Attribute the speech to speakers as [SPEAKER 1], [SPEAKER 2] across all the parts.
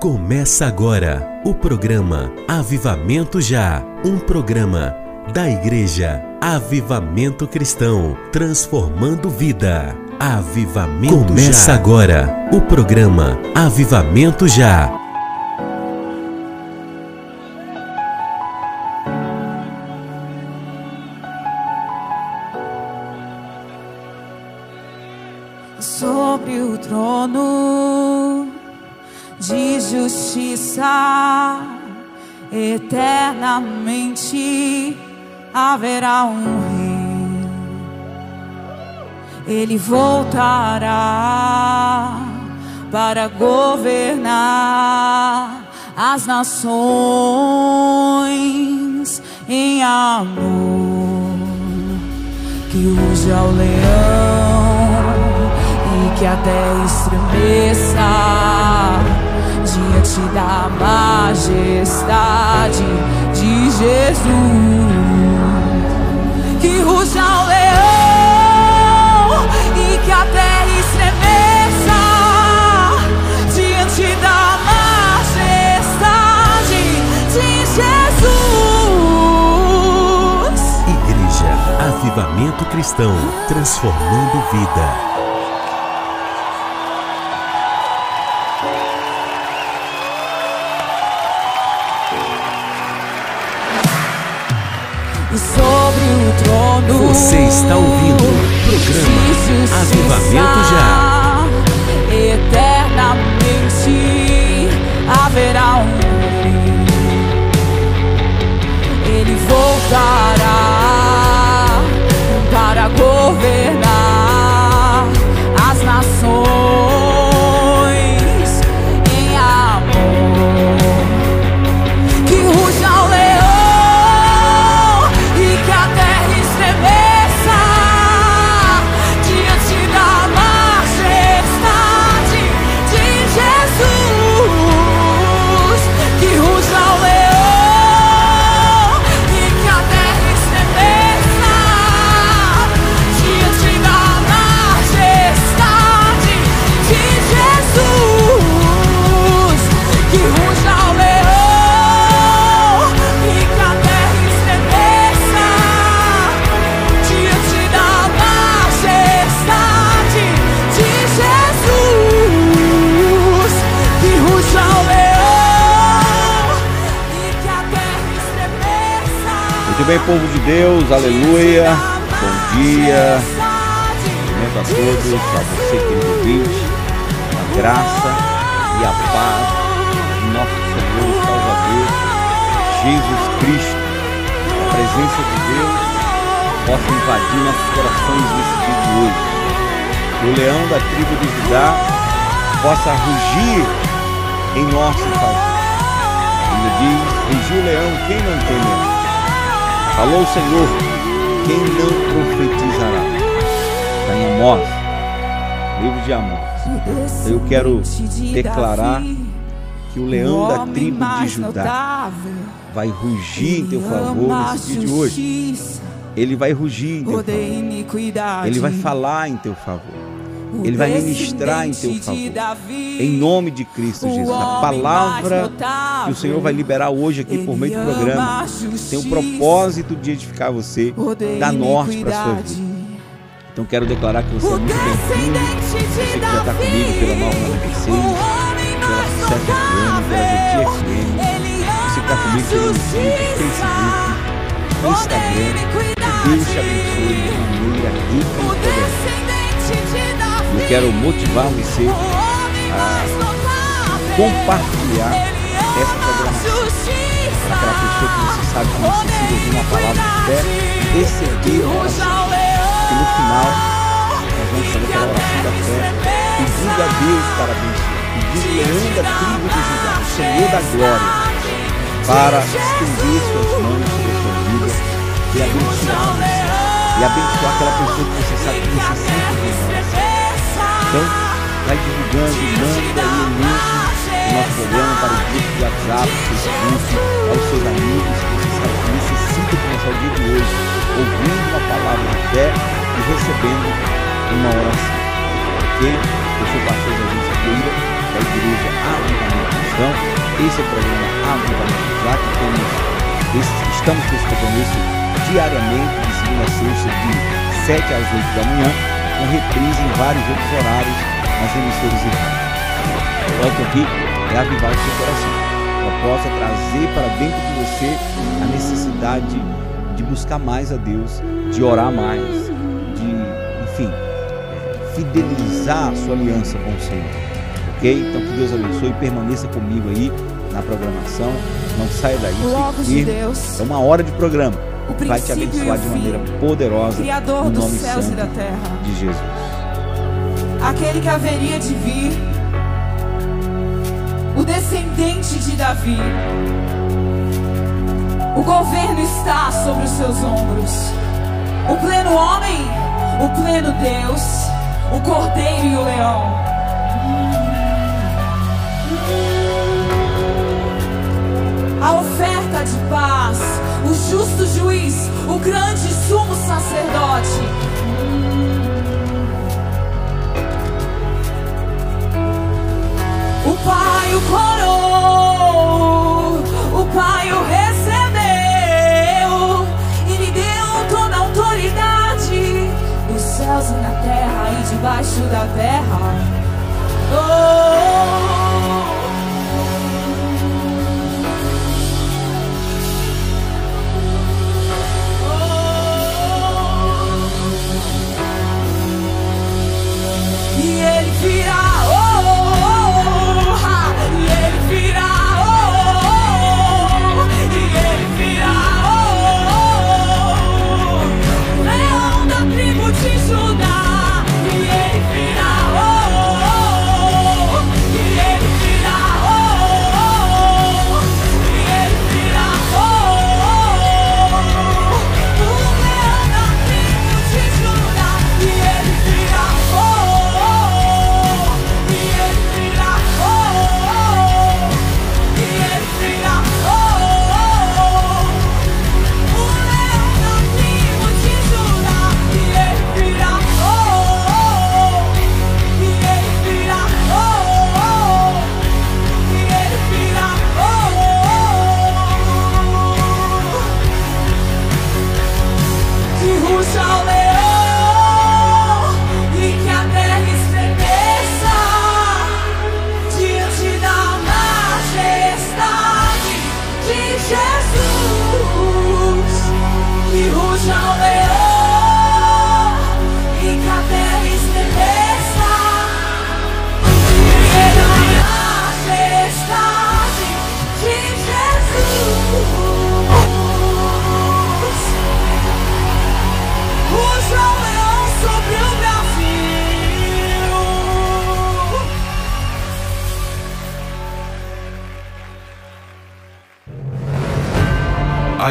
[SPEAKER 1] Começa agora o programa Avivamento Já, um programa da Igreja Avivamento Cristão, transformando vida. Avivamento Começa Já. agora o programa Avivamento Já.
[SPEAKER 2] Eternamente haverá um rei. Ele voltará para governar as nações em amor. Que ruja o leão e que a terra estremeça diante da majestade de Jesus. Que ruja o leão e que a terra estremeça diante da majestade de Jesus.
[SPEAKER 1] Igreja Avivamento Cristão, transformando vida.
[SPEAKER 2] E sobre o trono
[SPEAKER 1] Você está ouvindo o programa Avivamento Já.
[SPEAKER 3] Bem, povo de Deus, aleluia. Bom dia, cumprimento a todos, a você, querido ouvinte, a graça e a paz de nosso Senhor e Salvador, Jesus Cristo. A presença de Deus possa invadir nossos corações nesse dia de hoje. Que o leão da tribo de Judá possa rugir em nosso favor. Ele diz, rugiu o leão, quem não tem leão? Falou o Senhor, quem não profetizará? Está em Amós, livro de Amós. Eu quero declarar que o leão da tribo de Judá vai rugir em teu favor nesse dia de hoje. Ele vai rugir em teu favor. Ele vai falar em teu favor. Ele vai ministrar em teu favor. Em nome de Cristo Jesus. A palavra que o Senhor vai liberar hoje aqui por meio do programa tem o propósito de edificar você, dar norte para a sua vida. Então quero declarar que você é muito bem-vindo. Você que já está comigo pela Nova 96, pela 7 FM, pela GT FM. Você que está comigo pelo YouTube, Facebook, no Instagram. Que Deus te abençoe de maneira rica e poderosa. Eu quero motivar você a compartilhar essa programação para aquela pessoa que você sabe que necessita ouvir uma palavra de fé, receber. E no final, nós vamos fazer aquela oração da fé, pedindo a Deus para abençoar, pedindo leão da tribo de Judá, o Senhor da glória, para estender suas mãos sobre a sua vida e abençoar você. E abençoar aquela pessoa que você sabe que necessita de uma. Então, vai divulgando, manda aí o link do nosso programa para o grupo de WhatsApp, Facebook, aos seus amigos que necessitam começar o dia de hoje, ouvindo uma palavra de fé e recebendo uma oração. Ok? Eu sou o pastor agência Feira, da igreja Avivamento Cristão. Esse é o programa Avivamento Já, que temos, estamos com esse compromisso diariamente, de segunda a sexta, de 7 às 8 da manhã, com reprise em vários outros horários nas emissoras irmãs. O foco aqui é avivar o seu coração. Eu possa trazer para dentro de você a necessidade de buscar mais a Deus, de orar mais, de, enfim, fidelizar a sua aliança com o Senhor. Ok? Então que Deus abençoe e permaneça comigo aí na programação. Não saia daí.
[SPEAKER 2] Logo de Deus.
[SPEAKER 3] É uma hora de programa. Vai te abençoar de maneira poderosa.
[SPEAKER 2] Criador
[SPEAKER 3] no
[SPEAKER 2] dos
[SPEAKER 3] nome
[SPEAKER 2] céus
[SPEAKER 3] santo
[SPEAKER 2] e da terra.
[SPEAKER 3] de Jesus.
[SPEAKER 2] Aquele que haveria de vir. O descendente de Davi. O governo está sobre os seus ombros. O pleno homem, o pleno Deus, o cordeiro e o leão. A oferta de paz, o justo juiz, o grande sumo sacerdote. O Pai o coroou, o Pai o recebeu e lhe deu toda a autoridade nos céus e na terra e debaixo da terra. Oh. Ele virá,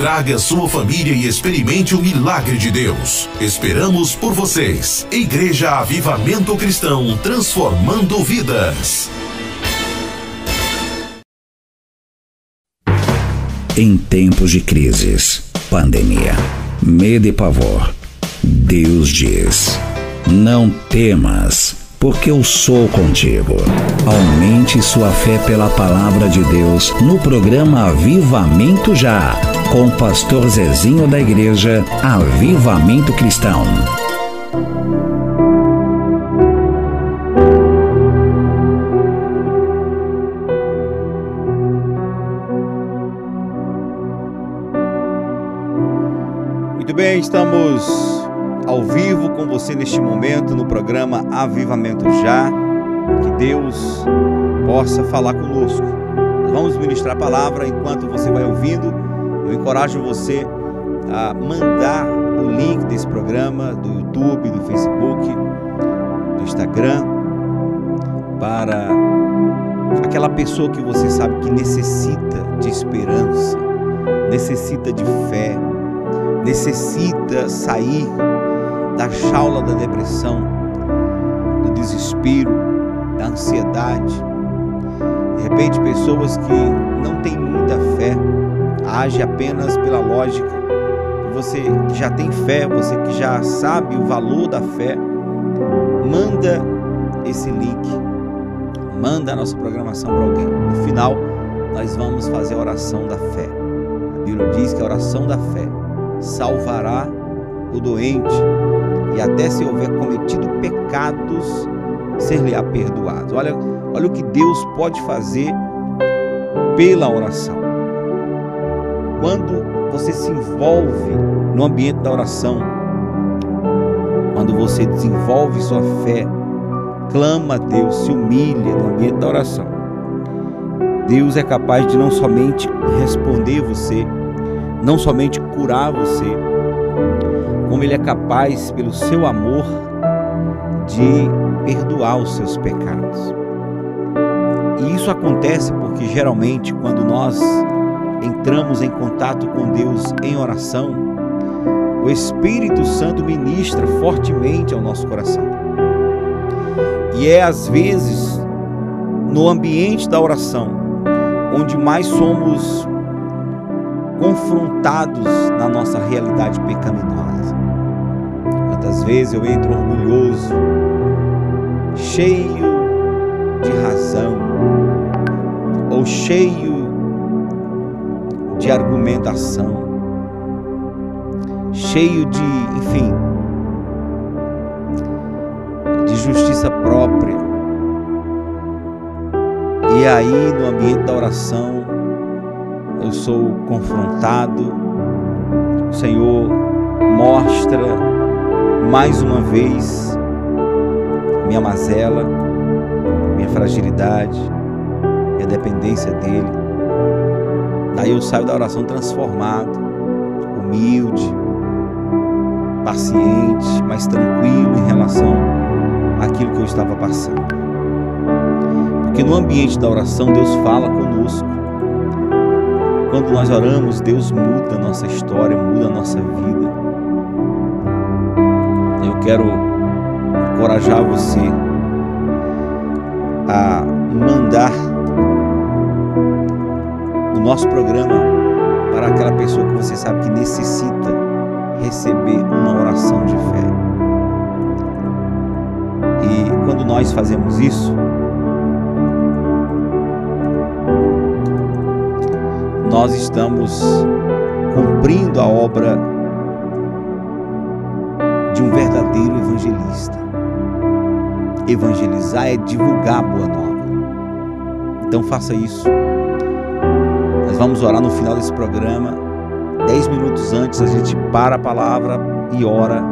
[SPEAKER 1] traga sua família e experimente o milagre de Deus. Esperamos por vocês. Igreja Avivamento Cristão, transformando vidas.
[SPEAKER 4] Em tempos de crises, pandemia, medo e pavor, Deus diz: Não temas, porque eu sou contigo. Aumente sua fé pela palavra de Deus no programa Avivamento Já, com o pastor Zezinho da igreja Avivamento Cristão.
[SPEAKER 3] Muito bem, estamos ao vivo com você neste momento no programa Avivamento Já. Que Deus possa falar conosco. Nós vamos ministrar a palavra enquanto você vai ouvindo. Eu encorajo você a mandar o link desse programa do YouTube, do Facebook, do Instagram para aquela pessoa que você sabe que necessita de esperança, necessita de fé, necessita sair da jaula da depressão, do desespero, da ansiedade. De repente, pessoas que não têm muita fé, agem apenas pela lógica. Você que já tem fé, você que já sabe o valor da fé, manda esse link, manda a nossa programação para alguém. No final, nós vamos fazer a oração da fé. A Bíblia diz que a oração da fé salvará o doente e até se houver cometido pecados, ser-lhe-á perdoado. Olha, olha o que Deus pode fazer pela oração. Quando você se envolve no ambiente da oração, quando você desenvolve sua fé, clama a Deus, se humilha no ambiente da oração, Deus é capaz de não somente responder você, não somente curar você, como Ele é capaz, pelo seu amor, de perdoar os seus pecados. E isso acontece porque geralmente quando nós entramos em contato com Deus em oração, o Espírito Santo ministra fortemente ao nosso coração. E é às vezes no ambiente da oração onde mais somos confrontados na nossa realidade pecaminosa. Quantas vezes eu entro orgulhoso, cheio de razão, ou cheio de argumentação, cheio de, enfim, de justiça própria. E aí, no ambiente da oração, eu sou confrontado, o Senhor mostra mais uma vez minha mazela, minha fragilidade, minha dependência dEle. Daí eu saio da oração transformado, humilde, paciente, mais tranquilo em relação àquilo que eu estava passando. Porque no ambiente da oração Deus fala conosco. Quando nós oramos, Deus muda a nossa história, muda a nossa vida. Quero encorajar você a mandar o nosso programa para aquela pessoa que você sabe que necessita receber uma oração de fé. E quando nós fazemos isso, nós estamos cumprindo a obra evangelista. Evangelizar é divulgar a boa nova. Então faça isso. Nós vamos orar no final desse programa. Dez minutos antes a gente para a palavra e ora.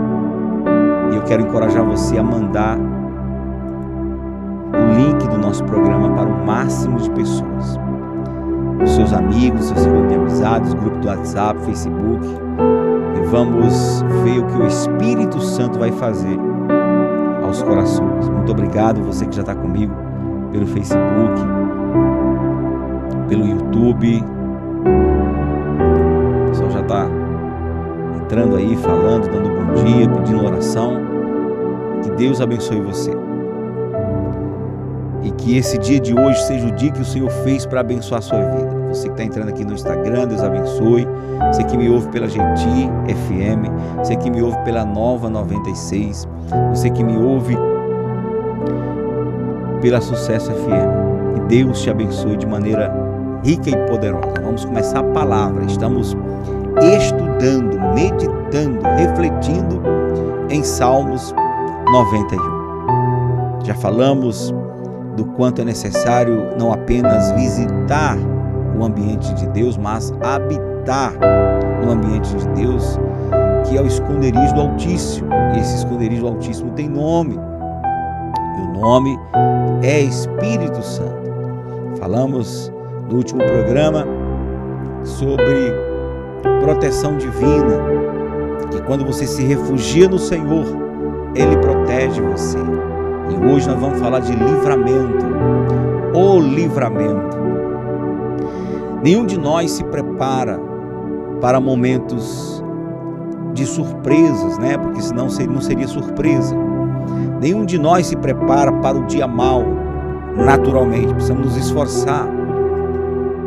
[SPEAKER 3] E eu quero encorajar você a mandar o link do nosso programa para o máximo de pessoas seus amigos, seu círculo de amizades, grupo do WhatsApp, Facebook. Vamos ver o que o Espírito Santo vai fazer aos corações. Muito obrigado você que já está comigo pelo Facebook, pelo YouTube. O pessoal já está entrando aí, falando, dando bom dia, pedindo oração. Que Deus abençoe você. E que esse dia de hoje seja o dia que o Senhor fez para abençoar a sua vida. Você que está entrando aqui no Instagram, Deus abençoe. Você que me ouve pela GT FM, você que me ouve pela Nova 96, você que me ouve pela Sucesso FM. Que Deus te abençoe de maneira rica e poderosa. Vamos começar a palavra. Estamos estudando, meditando, refletindo em Salmos 91. Já falamos do quanto é necessário não apenas visitar o ambiente de Deus, mas habitar no ambiente de Deus, que é o esconderijo do Altíssimo. E esse esconderijo do Altíssimo tem nome. E o nome é Espírito Santo. Falamos no último programa sobre proteção divina, que quando você se refugia no Senhor, ele protege você. E hoje nós vamos falar de livramento. O livramento. Nenhum de nós se prepara para momentos de surpresas, né? Porque senão não seria surpresa. Nenhum de nós se prepara para o dia mau naturalmente, precisamos nos esforçar.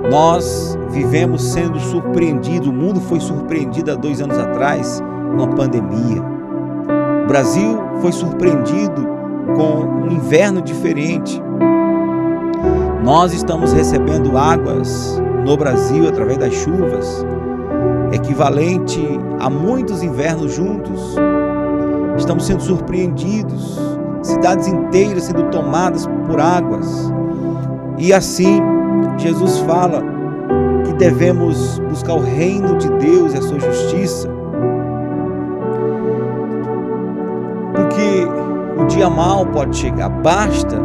[SPEAKER 3] Nós vivemos sendo surpreendidos, o mundo foi surpreendido há dois anos atrás com a pandemia. O Brasil foi surpreendido com um inverno diferente. Nós estamos recebendo águas no Brasil através das chuvas, equivalente a muitos invernos juntos. Estamos sendo surpreendidos, cidades inteiras sendo tomadas por águas. E assim, Jesus fala que devemos buscar o reino de Deus e a sua justiça. Porque o dia mal pode chegar, basta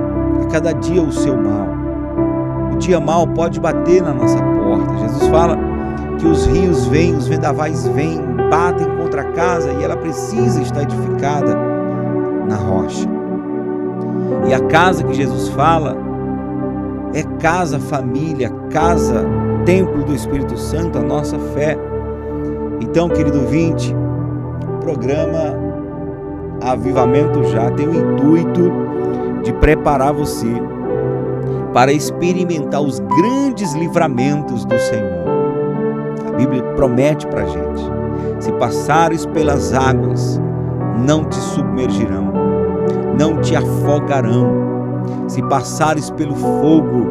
[SPEAKER 3] a cada dia o seu mal. Dia mal pode bater na nossa porta. Jesus fala que os rios vêm, os vendavais vêm, batem contra a casa e ela precisa estar edificada na rocha. E a casa que Jesus fala é casa família, casa templo do Espírito Santo, a nossa fé. Então, querido ouvinte, o programa Avivamento Já tem o intuito de preparar você para experimentar os grandes livramentos do Senhor. A Bíblia promete para a gente: se passares pelas águas, não te submergirão, não te afogarão. Se passares pelo fogo,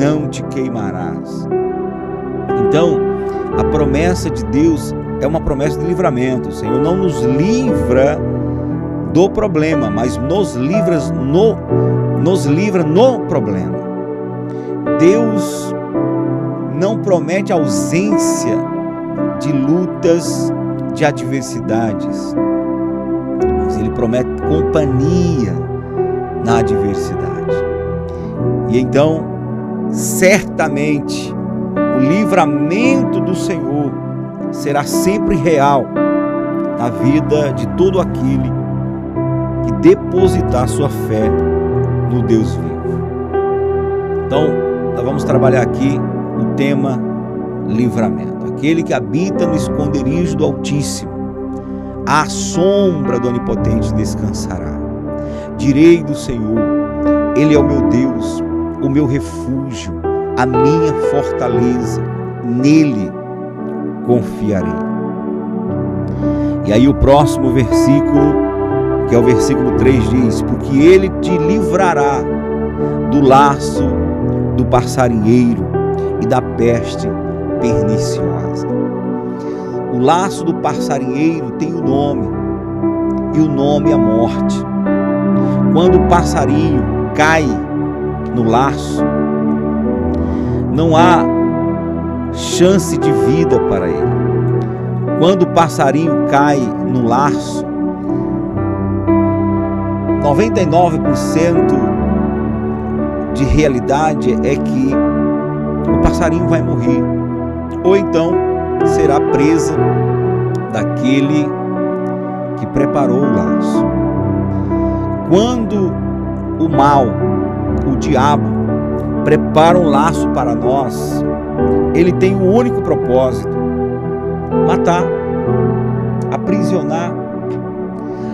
[SPEAKER 3] não te queimarás. Então, a promessa de Deus é uma promessa de livramento. O Senhor não nos livra do problema, mas nos livra no nos livra no problema. Deus não promete ausência de lutas, de adversidades, mas Ele promete companhia na adversidade. E então, certamente, o livramento do Senhor será sempre real na vida de todo aquele que depositar sua fé no Deus vivo. Então, nós vamos trabalhar aqui o tema livramento. Aquele que habita no esconderijo do Altíssimo, à sombra do Onipotente descansará. Direi do Senhor, Ele é o meu Deus, o meu refúgio, a minha fortaleza, nele confiarei. E aí o próximo versículo que é o versículo 3 diz: Porque ele te livrará do laço do passarinheiro e da peste perniciosa. O laço do passarinheiro tem o um nome, e o nome é a morte. Quando o passarinho cai no laço, não há chance de vida para ele. Quando o passarinho cai no laço, 99% de realidade é que o passarinho vai morrer, ou então será presa daquele que preparou o laço. Quando o mal, o diabo, prepara um laço para nós, ele tem um único propósito: matar, aprisionar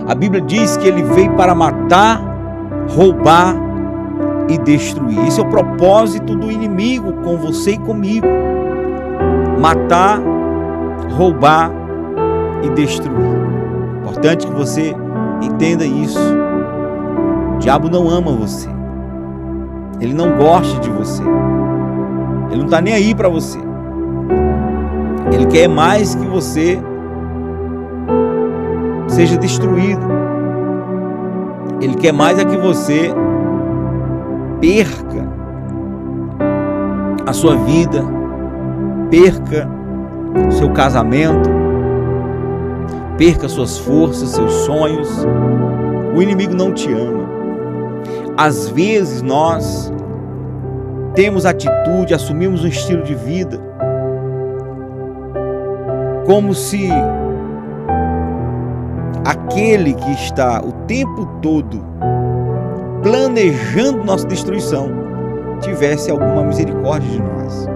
[SPEAKER 3] a Bíblia diz que ele veio para matar, roubar e destruir. Esse é o propósito do inimigo com você e comigo: matar, roubar e destruir. Importante que você entenda isso. O diabo não ama você. Ele não gosta de você. Ele não está nem aí para você. Ele quer mais que você seja destruído. Ele quer mais é que você perca a sua vida, perca seu casamento, perca suas forças, seus sonhos. O inimigo não te ama. Às vezes nós temos atitude, assumimos um estilo de vida como se aquele que está o tempo todo planejando nossa destruição tivesse alguma misericórdia de nós.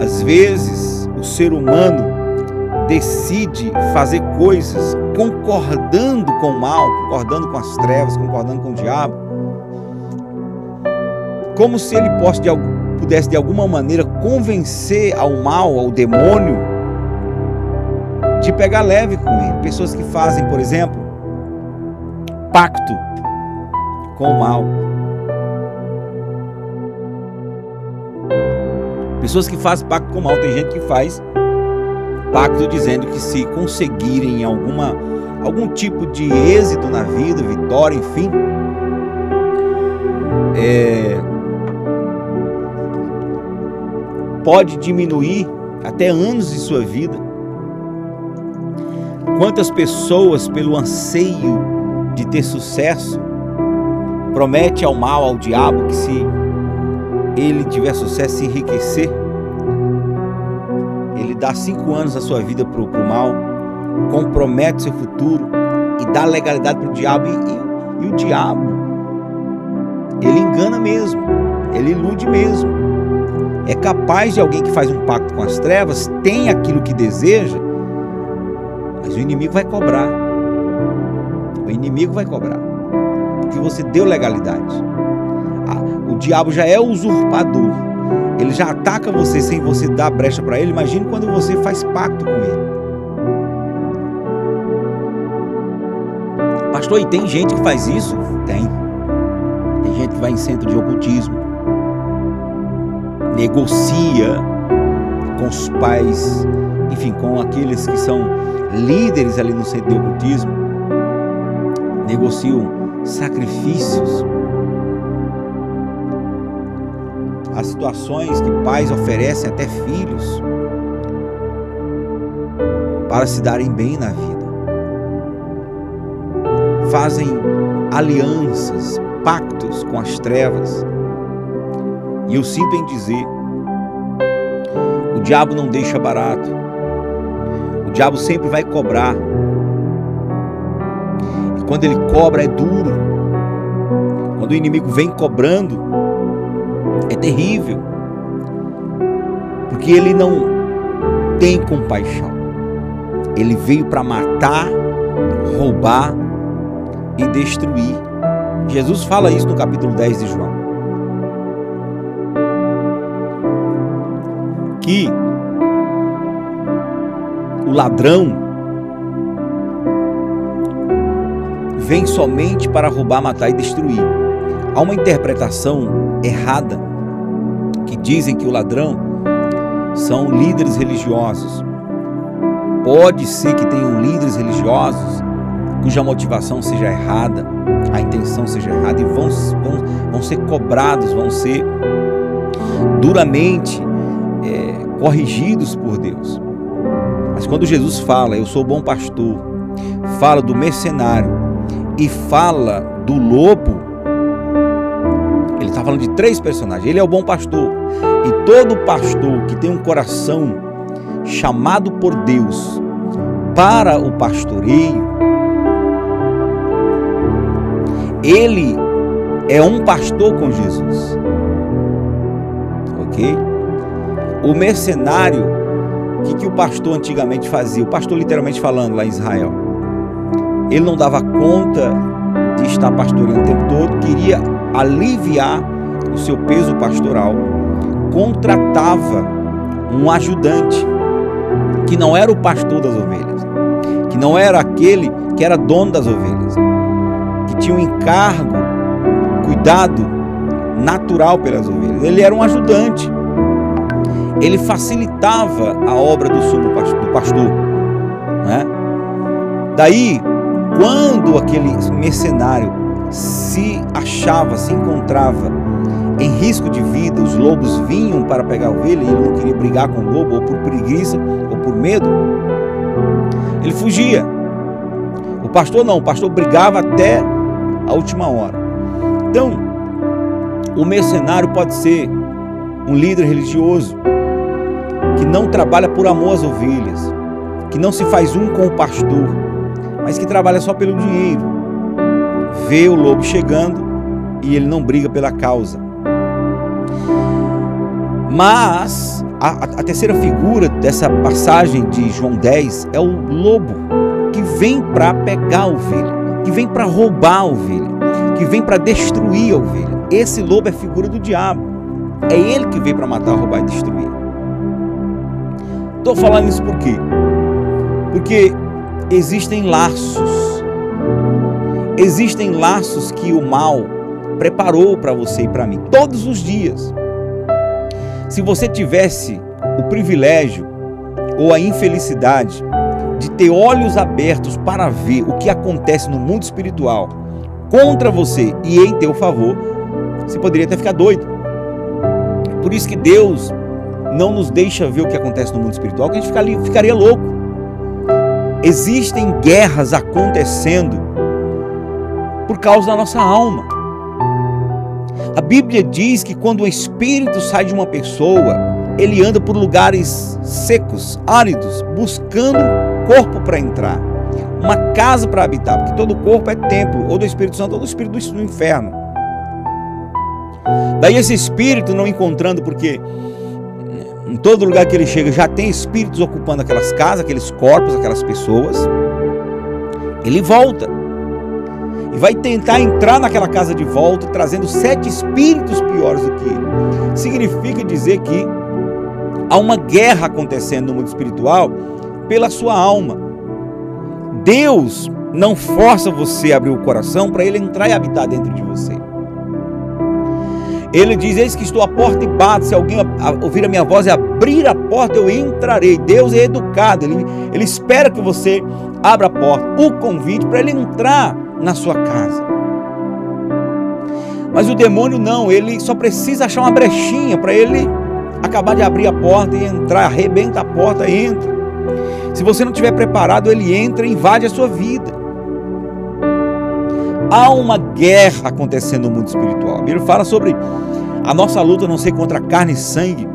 [SPEAKER 3] Às vezes, o ser humano decide fazer coisas concordando com o mal, concordando com as trevas, concordando com o diabo, como se ele pudesse de alguma maneira convencer ao mal, ao demônio, de pegar leve com ele. Pessoas que fazem, por exemplo, pacto com o mal. Pessoas que fazem pacto com o mal. Tem gente que faz pacto dizendo que se conseguirem alguma, algum tipo de êxito na vida, vitória, enfim, é, pode diminuir até anos de sua vida. Quantas pessoas, pelo anseio de ter sucesso, promete ao mal, ao diabo, que se ele tiver sucesso, se enriquecer, ele dá cinco anos da sua vida para o mal, compromete seu futuro e dá legalidade para o diabo. E, e, e o diabo, ele engana mesmo, ele ilude mesmo. É capaz de alguém que faz um pacto com as trevas, tem aquilo que deseja, mas o inimigo vai cobrar. O inimigo vai cobrar. Porque você deu legalidade. Ah, o diabo já é usurpador. Ele já ataca você sem você dar brecha para ele. Imagine quando você faz pacto com ele. Pastor, e tem gente que faz isso? Tem. Tem gente que vai em centro de ocultismo negocia com os pais, enfim, com aqueles que são líderes ali no centro de ocultismo, negociam sacrifícios. Há situações que pais oferecem até filhos para se darem bem na vida. Fazem alianças, pactos com as trevas e eu sinto em dizer: o diabo não deixa barato. O diabo sempre vai cobrar. Quando ele cobra é duro. Quando o inimigo vem cobrando, é terrível. Porque ele não tem compaixão. Ele veio para matar, roubar e destruir. Jesus fala isso no capítulo 10 de João. que o ladrão vem somente para roubar, matar e destruir. Há uma interpretação errada que dizem que o ladrão são líderes religiosos. Pode ser que tenham líderes religiosos cuja motivação seja errada, a intenção seja errada e vão, vão, vão ser cobrados, vão ser duramente é, corrigidos por Deus. Mas quando Jesus fala, eu sou bom pastor, fala do mercenário e fala do lobo, ele está falando de três personagens. Ele é o bom pastor. E todo pastor que tem um coração chamado por Deus para o pastoreio, ele é um pastor com Jesus. Ok? o mercenário, o que, que o pastor antigamente fazia? O pastor, literalmente falando, lá em Israel, ele não dava conta de estar pastoreando o tempo todo, queria aliviar o seu peso pastoral, contratava um ajudante que não era o pastor das ovelhas, que não era aquele que era dono das ovelhas, que tinha um encargo, cuidado natural pelas ovelhas. Ele era um ajudante ele facilitava a obra do sumo do pastor. Né? Daí, quando aquele mercenário se achava, se encontrava em risco de vida, os lobos vinham para pegar a ovelha e ele não queria brigar com o lobo, ou por preguiça, ou por medo, ele fugia. O pastor não, o pastor brigava até a última hora. Então, o mercenário pode ser um líder religioso, que não trabalha por amor às ovelhas, que não se faz um com o pastor, mas que trabalha só pelo dinheiro. Vê o lobo chegando e ele não briga pela causa. Mas A, a, terceira figura dessa passagem de João 10 é o lobo, que vem para pegar a ovelha, que vem para roubar a ovelha, que vem para destruir a ovelha. Esse lobo é figura do diabo. É ele que veio para matar, roubar e destruir. Estou falando isso por quê? Porque existem laços. Existem laços que o mal preparou para você e para mim todos os dias. Se você tivesse o privilégio ou a infelicidade de ter olhos abertos para ver o que acontece no mundo espiritual contra você e em teu favor, você poderia até ficar doido. Por isso que Deus não nos deixa ver o que acontece no mundo espiritual, que a gente ficaria louco. Existem guerras acontecendo por causa da nossa alma. A Bíblia diz que quando o espírito sai de uma pessoa, ele anda por lugares secos, áridos, buscando corpo para entrar, uma casa para habitar, porque todo corpo é templo, ou do Espírito Santo ou do Espírito do inferno. Daí esse espírito não encontrando, porque em todo lugar que ele chega já tem espíritos ocupando aquelas casas, aqueles corpos, aquelas pessoas. Ele volta e vai tentar entrar naquela casa de volta, trazendo sete espíritos piores do que ele. Significa dizer que há uma guerra acontecendo no mundo espiritual pela sua alma. Deus não força você a abrir o coração para ele entrar e habitar dentro de você. Ele diz: Eis que estou à porta e bato. Se alguém ouvir a minha voz e abrir a porta, eu entrarei. Deus é educado, ele, ele espera que você abra a porta, o convite para ele entrar na sua casa. Mas o demônio não, ele só precisa achar uma brechinha para ele acabar de abrir a porta e entrar, arrebenta a porta e entra. Se você não estiver preparado, ele entra e invade a sua vida. Há uma guerra acontecendo no mundo espiritual. A Bíblia fala sobre a nossa luta não ser contra carne e sangue,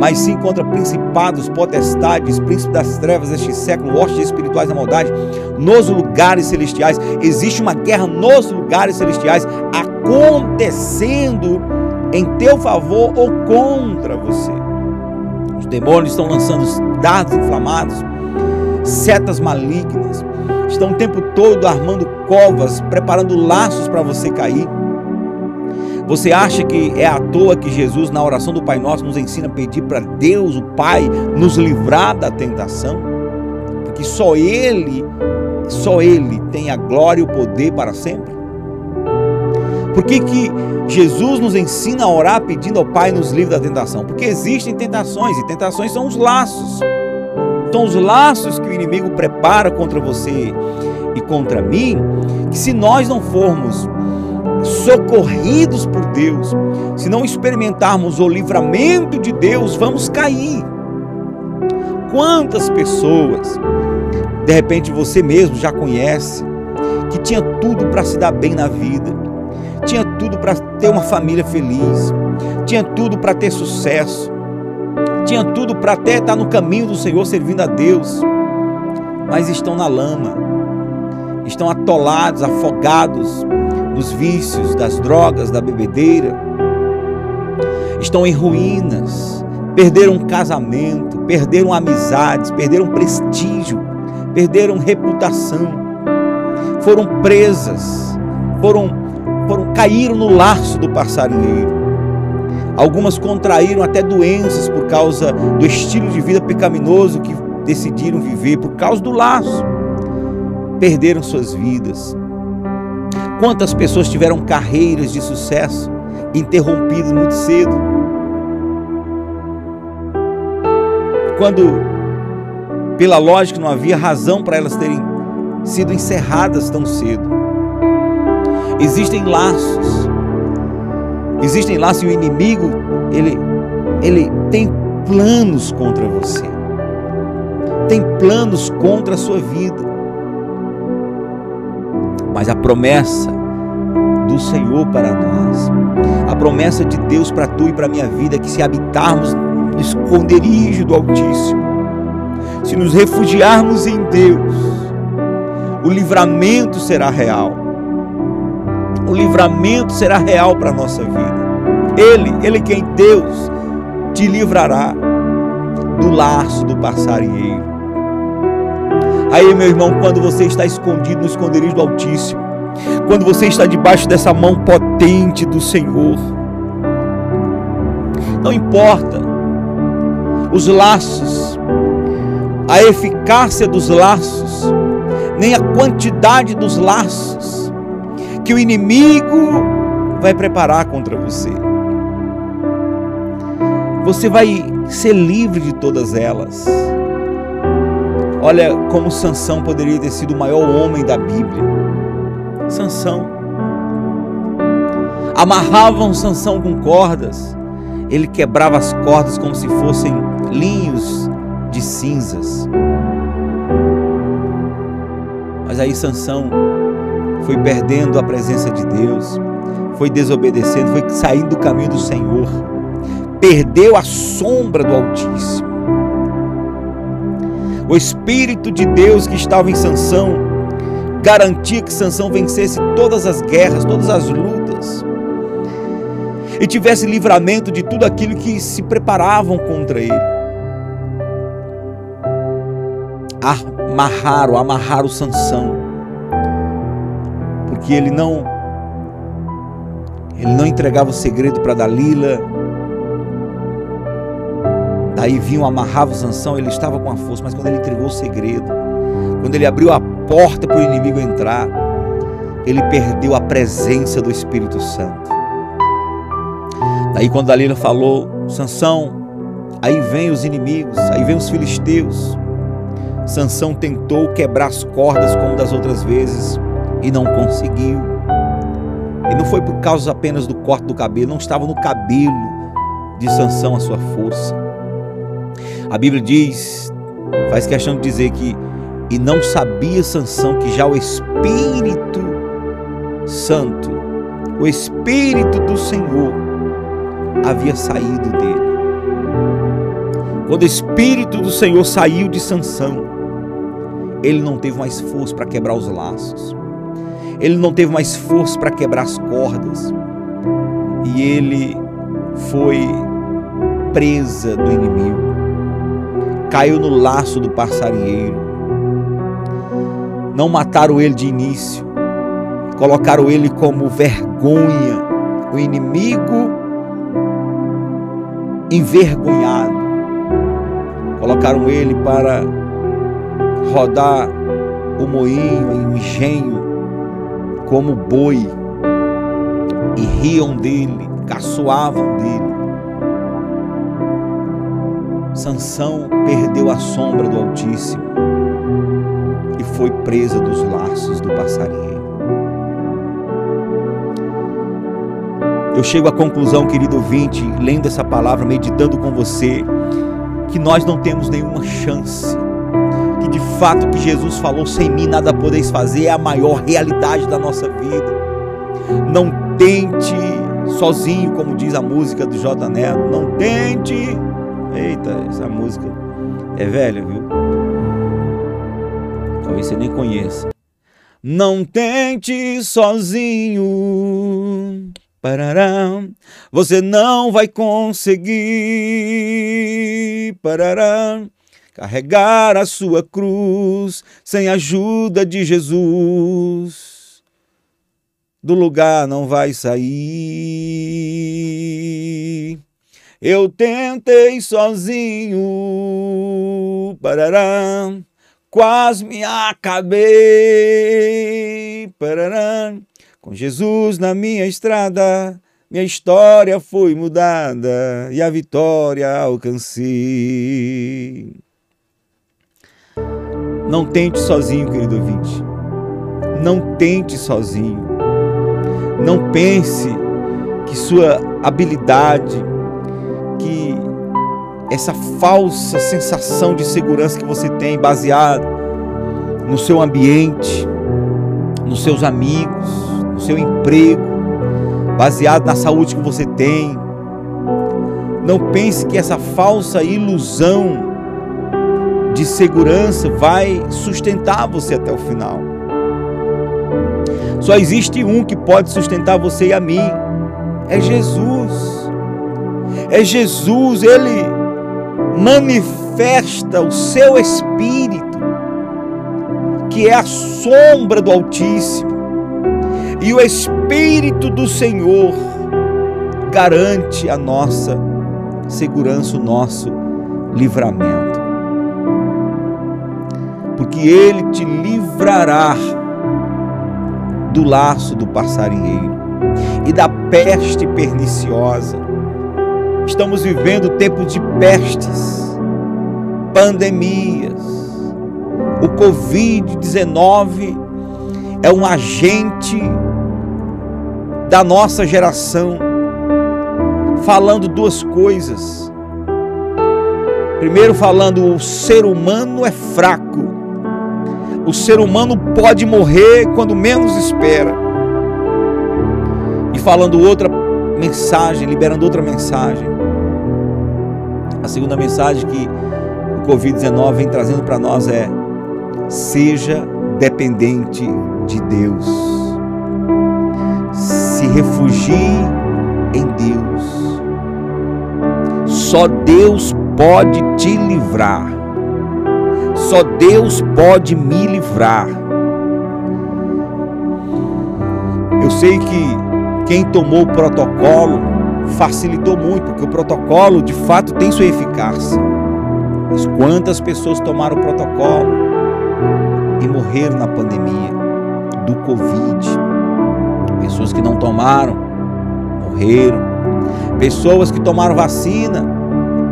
[SPEAKER 3] mas sim contra principados, potestades, príncipes das trevas deste século, hostes espirituais da maldade, nos lugares celestiais. Existe uma guerra nos lugares celestiais acontecendo em teu favor ou contra você. Os demônios estão lançando dardos inflamados, setas malignas, estão o tempo todo armando covas, preparando laços para você cair. Você acha que é à toa que Jesus, na oração do Pai Nosso, nos ensina a pedir para Deus, o Pai, nos livrar da tentação? Porque só Ele, só Ele tem a glória e o poder para sempre. Por que, que Jesus nos ensina a orar pedindo ao Pai nos livre da tentação? Porque existem tentações, e tentações são os laços. Então, os laços que o inimigo prepara contra você e contra mim, que se nós não formos socorridos por Deus, se não experimentarmos o livramento de Deus, vamos cair. Quantas pessoas, de repente você mesmo já conhece, que tinha tudo para se dar bem na vida, tinha tudo para ter uma família feliz, tinha tudo para ter sucesso, tinha tudo para até estar no caminho do Senhor servindo a Deus, mas estão na lama, estão atolados, afogados nos vícios, das drogas, da bebedeira, estão em ruínas, perderam casamento, perderam amizades, perderam prestígio, perderam reputação, foram presas, foram, foram caíram no laço do passarinheiro. Algumas contraíram até doenças por causa do estilo de vida pecaminoso que decidiram viver, por causa do laço. Perderam suas vidas. Quantas pessoas tiveram carreiras de sucesso interrompidas muito cedo? Quando, pela lógica, não havia razão para elas terem sido encerradas tão cedo. Existem laços. Existem laços e o inimigo, ele, ele tem planos contra você. Tem planos contra a sua vida. Mas a promessa do Senhor para nós, a promessa de Deus para tu e para minha vida é que se habitarmos no esconderijo do Altíssimo, se nos refugiarmos em Deus, o livramento será real. O livramento será real para a nossa vida. Ele, Ele quem Deus te livrará. do laço do passarinheiro. Aí, meu irmão, quando você está escondido no esconderijo do Altíssimo, quando você está debaixo dessa mão potente do Senhor, não importa os laços, a eficácia dos laços, nem a quantidade dos laços que o inimigo vai preparar contra você. Você vai ser livre de todas elas. Olha como Sansão poderia ter sido o maior homem da Bíblia. Sansão. Amarravam Sansão com cordas. Ele quebrava as cordas como se fossem linhos de cinzas. Mas aí Sansão foi perdendo a presença de Deus, foi desobedecendo, foi saindo do caminho do Senhor, perdeu a sombra do Altíssimo. O Espírito de Deus que estava em Sansão garantia que Sansão vencesse todas as guerras, todas as lutas e tivesse livramento de tudo aquilo que se preparavam contra ele. Amarraram, amarraram Sansão, porque ele não ele não entregava o segredo para Dalila. Daí vinham, amarrava o Sansão, ele estava com a força, mas quando ele entregou o segredo, quando ele abriu a porta para o inimigo entrar, ele perdeu a presença do Espírito Santo. Daí quando Dalila falou, Sansão, aí vem os inimigos, aí vem os filisteus. Sansão tentou quebrar as cordas como das outras vezes e não conseguiu. E não foi por causa apenas do corte do cabelo, não estava no cabelo de Sansão a sua força. A Bíblia diz, faz questão de dizer que e não sabia Sansão que já o Espírito Santo, o Espírito do Senhor havia saído dele. Quando o Espírito do Senhor saiu de Sansão, ele não teve mais força para quebrar os laços. Ele não teve mais força para quebrar as cordas. E ele foi presa do inimigo. Caiu no laço do passarinheiro. Não mataram ele de início. Colocaram ele como vergonha. O inimigo envergonhado. Colocaram ele para rodar o moinho, o engenho, como boi, e riam dele, caçoavam dele. Sansão perdeu a sombra do Altíssimo e foi presa dos laços do passarinheiro. Eu chego à conclusão, querido ouvinte, lendo essa palavra, meditando com você, que nós não temos nenhuma chance. Que de fato que Jesus falou, sem mim nada podeis fazer, é a maior realidade da nossa vida. Não tente sozinho, como diz a música do J. Neto. Não tente. Eita, essa música é velha, viu? Talvez você nem conheça. Não tente sozinho. Parará, você não vai conseguir. Parará, carregar a sua cruz sem a ajuda de Jesus. Do lugar não vai sair. Eu tentei sozinho, parará, quase me acabei, parará. Com Jesus na minha estrada, minha história foi mudada e a vitória alcancei. Não tente sozinho, querido ouvinte. Não tente sozinho. Não pense que sua habilidade, que essa falsa sensação de segurança que você tem baseado no seu ambiente, nos seus amigos, no seu emprego, baseado na saúde que você tem. Não pense que essa falsa ilusão de segurança vai sustentar você até o final. Só existe um que pode sustentar você e a mim. É Jesus. É Jesus, ele manifesta o seu espírito, que é a sombra do Altíssimo, e o espírito do Senhor garante a nossa segurança, o nosso livramento. Porque ele te livrará do laço do passarinheiro e da peste perniciosa. Estamos vivendo tempos de pestes, pandemias. O Covid-19 é um agente da nossa geração, falando duas coisas. Primeiro, falando o ser humano é fraco, o ser humano pode morrer quando menos espera. E falando outra mensagem, liberando outra mensagem. A segunda mensagem que o Covid-19 vem trazendo para nós é: seja dependente de Deus. Se refugie em Deus. Só Deus pode te livrar. Só Deus pode me livrar. Eu sei que quem tomou o protocolo facilitou muito, porque o protocolo de fato tem sua eficácia. Mas quantas pessoas tomaram o protocolo e morreram na pandemia do Covid? Pessoas que não tomaram, morreram. Pessoas que tomaram vacina,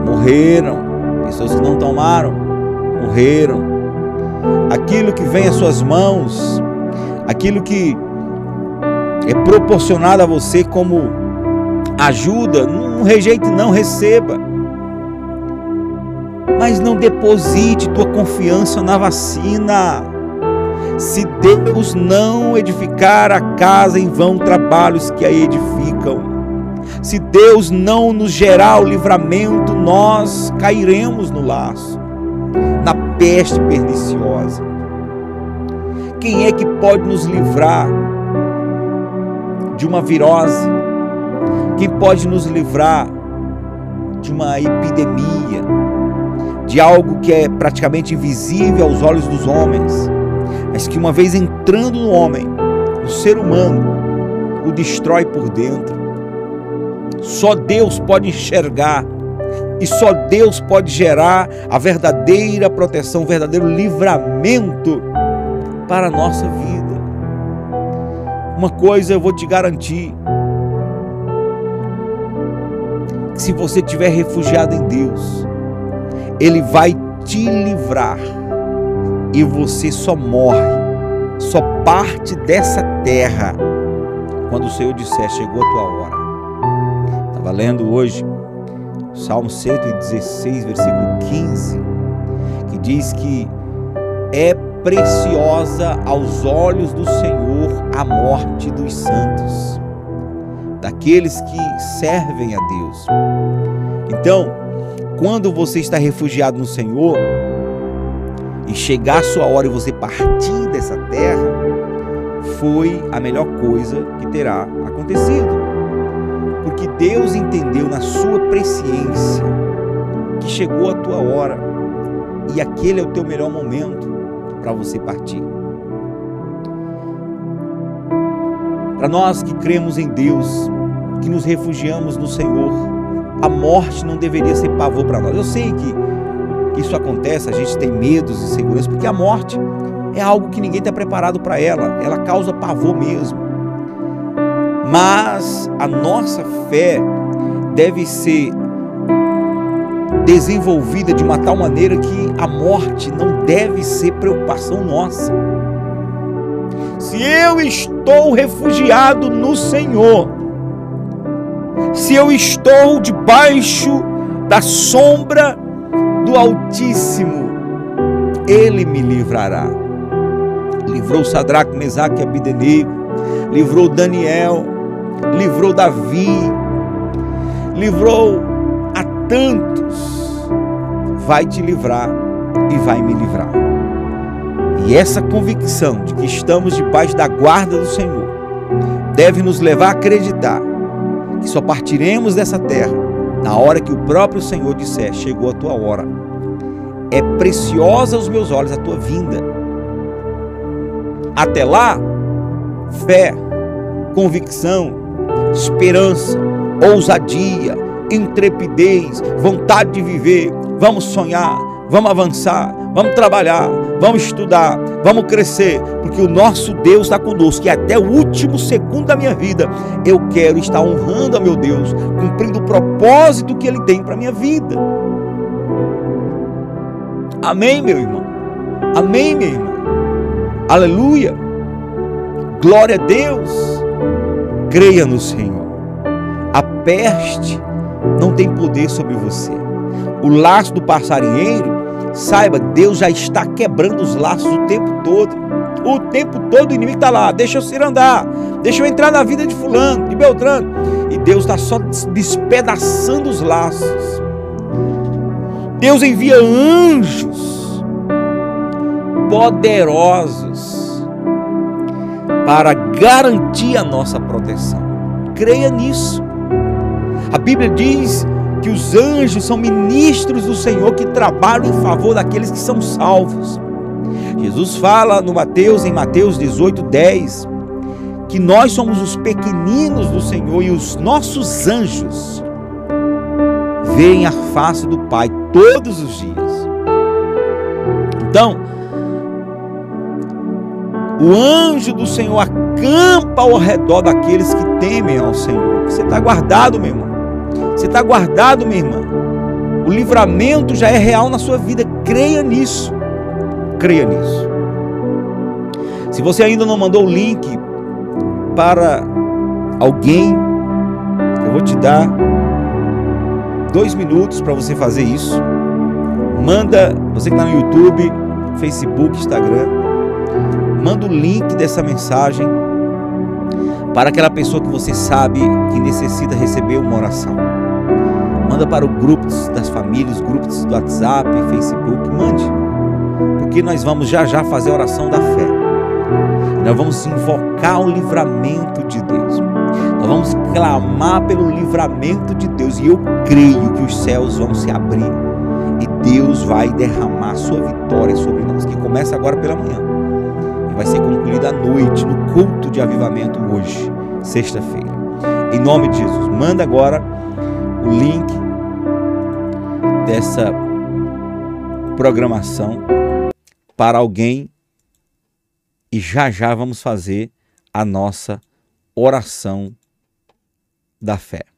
[SPEAKER 3] morreram. Pessoas que não tomaram, morreram. Aquilo que vem às suas mãos, aquilo que é proporcionado a você como ajuda, não rejeite, não receba. Mas não deposite tua confiança na vacina. Se Deus não edificar a casa, em vão trabalhos que a edificam. Se Deus não nos gerar o livramento, nós cairemos no laço, na peste perniciosa. Quem é que pode nos livrar de uma virose? Quem pode nos livrar de uma epidemia, de algo que é praticamente invisível aos olhos dos homens, mas que uma vez entrando no homem, o ser humano, o destrói por dentro? Só Deus pode enxergar e só Deus pode gerar a verdadeira proteção, o verdadeiro livramento para a nossa vida. Uma coisa eu vou te garantir: se você estiver refugiado em Deus, Ele vai te livrar e você só morre, só parte dessa terra quando o Senhor disser: chegou a tua hora. Estava lendo hoje Salmo 116, versículo 15, que diz que é preciosa aos olhos do Senhor a morte dos santos, daqueles que servem a Deus. Então, quando você está refugiado no Senhor e chegar a sua hora e você partir dessa terra, foi a melhor coisa que terá acontecido. Porque Deus entendeu na sua presciência que chegou a tua hora e aquele é o teu melhor momento para você partir. Para nós que cremos em Deus, que nos refugiamos no Senhor, a morte não deveria ser pavor para nós. Eu sei que isso acontece, a gente tem medos e inseguranças, porque a morte é algo que ninguém está preparado para ela, ela causa pavor mesmo. Mas a nossa fé deve ser desenvolvida de uma tal maneira que a morte não deve ser preocupação nossa. Se eu estou refugiado no Senhor, se eu estou debaixo da sombra do Altíssimo, Ele me livrará. Livrou Sadraque, Mesaque e Abidenego, livrou Daniel, livrou Davi, livrou a tantos, vai te livrar e vai me livrar. E essa convicção de que estamos debaixo da guarda do Senhor deve nos levar a acreditar que só partiremos dessa terra na hora que o próprio Senhor disser: chegou a tua hora. é preciosa aos meus olhos a tua vinda. Até lá, fé, convicção, esperança, ousadia, intrepidez, vontade de viver. Vamos sonhar, vamos avançar, vamos trabalhar, vamos estudar, vamos crescer, porque o nosso Deus está conosco e até o último segundo da minha vida eu quero estar honrando a meu Deus, cumprindo o propósito que Ele tem para a minha vida. Amém, meu irmão? Amém, minha irmã? Aleluia! Glória a Deus! Creia no Senhor. A peste não tem poder sobre você. O laço do passarinheiro, saiba, Deus já está quebrando os laços o tempo todo. O tempo todo o inimigo está lá, deixa eu ir andar, deixa eu entrar na vida de fulano, de Beltrano. E Deus está só despedaçando os laços. Deus envia anjos poderosos para garantir a nossa proteção. Creia nisso. A Bíblia diz que os anjos são ministros do Senhor que trabalham em favor daqueles que são salvos. Jesus fala no Mateus, em Mateus 18, 10, que nós somos os pequeninos do Senhor e os nossos anjos veem a face do Pai todos os dias. Então, o anjo do Senhor acampa ao redor daqueles que temem ao Senhor. Você está guardado, meu irmão. Você está guardado, minha irmã. O livramento já é real na sua vida. Creia nisso. Creia nisso. Se você ainda não mandou o link para alguém, eu vou te dar dois minutos para você fazer isso. Manda, você que está no YouTube, Facebook, Instagram, manda o link dessa mensagem para aquela pessoa que você sabe que necessita receber uma oração. Manda para o grupo das famílias, grupos do WhatsApp, Facebook, mande. Porque nós vamos já já fazer a oração da fé. Nós vamos invocar o livramento de Deus. Nós vamos clamar pelo livramento de Deus. E eu creio que os céus vão se abrir. E Deus vai derramar sua vitória sobre nós. Que começa agora pela manhã. E vai ser concluída à noite, no culto de avivamento hoje, sexta-feira. Em nome de Jesus, manda agora o link dessa programação para alguém e já já vamos fazer a nossa oração da fé.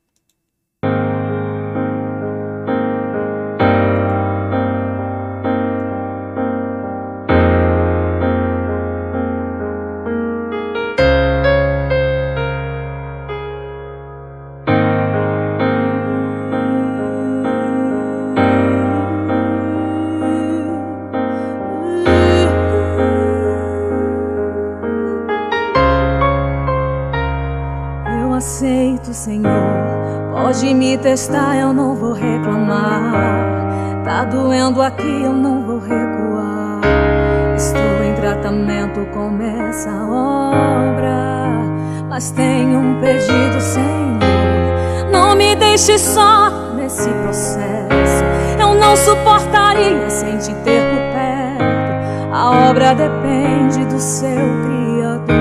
[SPEAKER 5] Depende do seu Criador.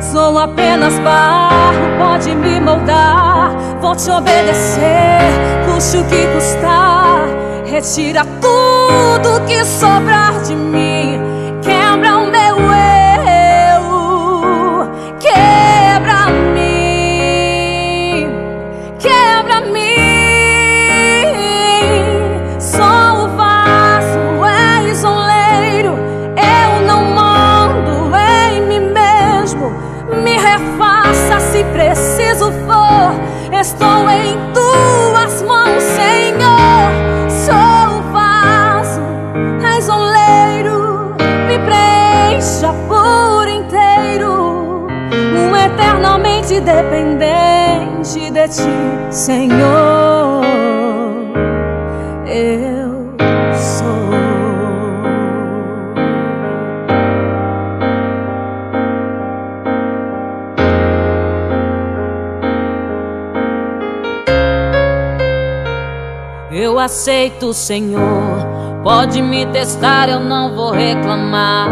[SPEAKER 5] Sou apenas barro, pode me moldar. Vou te obedecer, custe o que custar. Retira tudo que sobrar de mim. Ti, Senhor. Eu sou. Eu
[SPEAKER 6] aceito, Senhor. Pode me testar, eu não vou reclamar.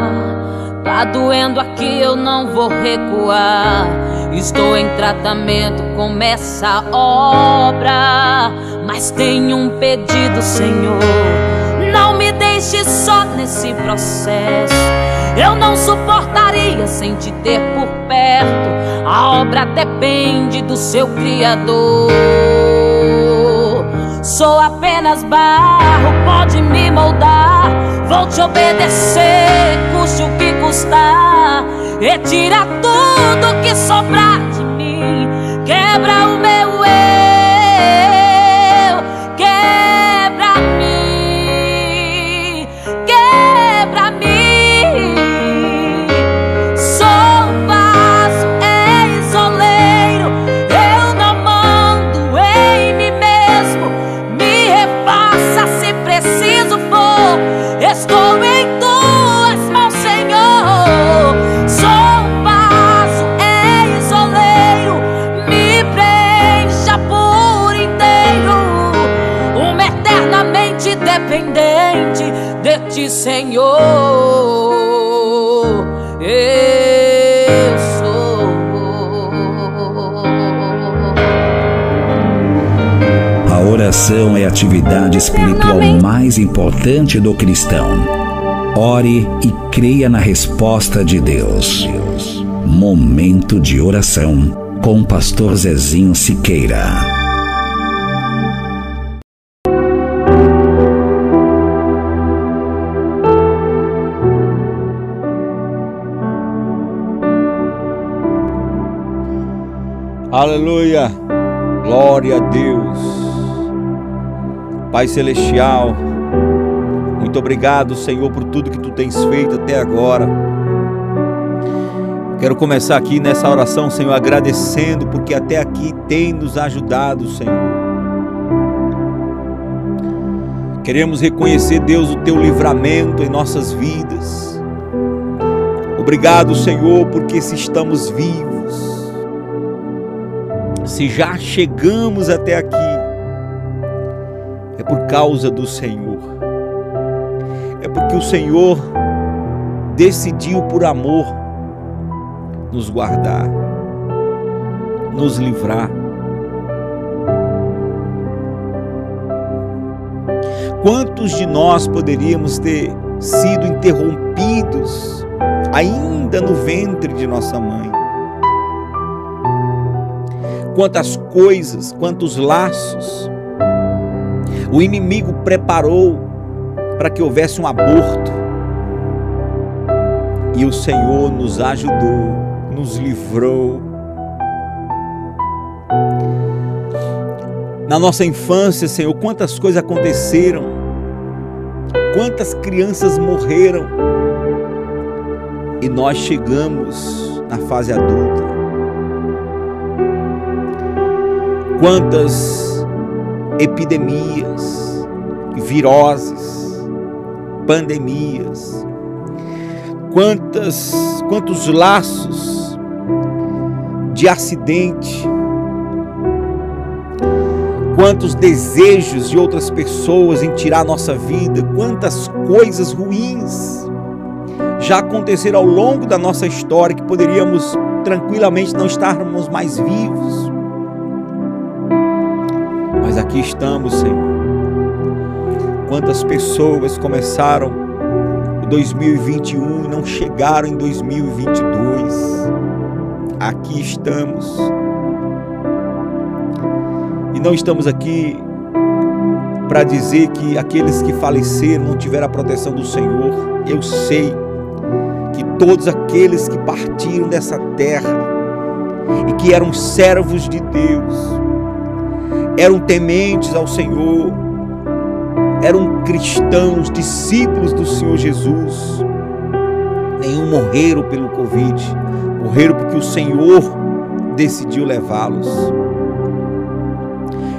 [SPEAKER 6] Tá doendo aqui, eu não vou recuar. Estou em tratamento, começa a obra. Mas tenho um pedido, Senhor. Não me deixe só nesse processo. Eu não suportaria sem te ter por perto. A obra depende do seu Criador. Sou apenas barro, pode me moldar. Vou te obedecer, custe o que custar. Retira tudo que sobrar de mim. Quebra o meu eu,
[SPEAKER 4] oração é a atividade espiritual mais importante do cristão. Ore e creia na resposta de Deus. Momento de oração com o pastor Zezinho Siqueira.
[SPEAKER 3] Aleluia! Glória a Deus! Pai Celestial, muito obrigado, Senhor, por tudo que tu tens feito até agora. Quero começar aqui nessa oração, Senhor, agradecendo porque até aqui tem nos ajudado, Senhor. Queremos reconhecer, Deus, o teu livramento em nossas vidas. Obrigado, Senhor, porque se estamos vivos, se já chegamos até aqui, é por causa do Senhor. É porque o Senhor decidiu por amor nos guardar, nos livrar. Quantos de nós poderíamos ter sido interrompidos ainda no ventre de nossa mãe? Quantas coisas, quantos laços o inimigo preparou para que houvesse um aborto. E o Senhor nos ajudou, nos livrou. Na nossa infância, Senhor, quantas coisas aconteceram, quantas crianças morreram, e nós chegamos na fase adulta. Quantas epidemias, viroses, pandemias, quantas, quantos laços de acidente, quantos desejos de outras pessoas em tirar nossa vida, quantas coisas ruins já aconteceram ao longo da nossa história que poderíamos tranquilamente não estarmos mais vivos. Mas aqui estamos, Senhor. Quantas pessoas começaram o 2021 e não chegaram em 2022. Aqui estamos. E não estamos aqui para dizer que aqueles que faleceram não tiveram a proteção do Senhor. Eu sei que todos aqueles que partiram dessa terra e que eram servos de Deus, eram tementes ao Senhor, eram cristãos, discípulos do Senhor Jesus. Nenhum morreram pelo Covid, morreram porque o Senhor decidiu levá-los.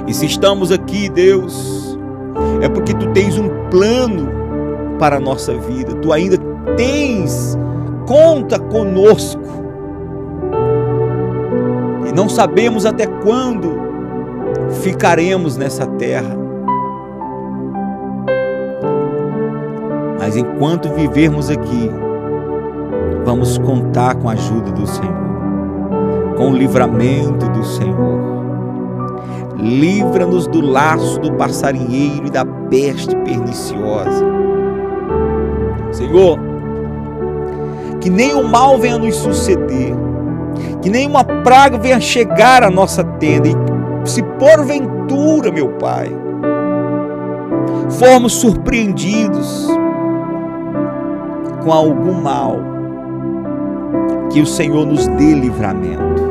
[SPEAKER 3] E se estamos aqui, Deus, é porque tu tens um plano para a nossa vida, tu ainda tens, conta conosco. E não sabemos até quando ficaremos nessa terra. Mas enquanto vivermos aqui, vamos contar com a ajuda do Senhor, com o livramento do Senhor. Livra-nos do laço do passarinheiro e da peste perniciosa. Senhor, que nenhum mal venha nos suceder, que nenhuma praga venha chegar à nossa tenda, e se porventura, meu Pai, formos surpreendidos com algum mal, que o Senhor nos dê livramento,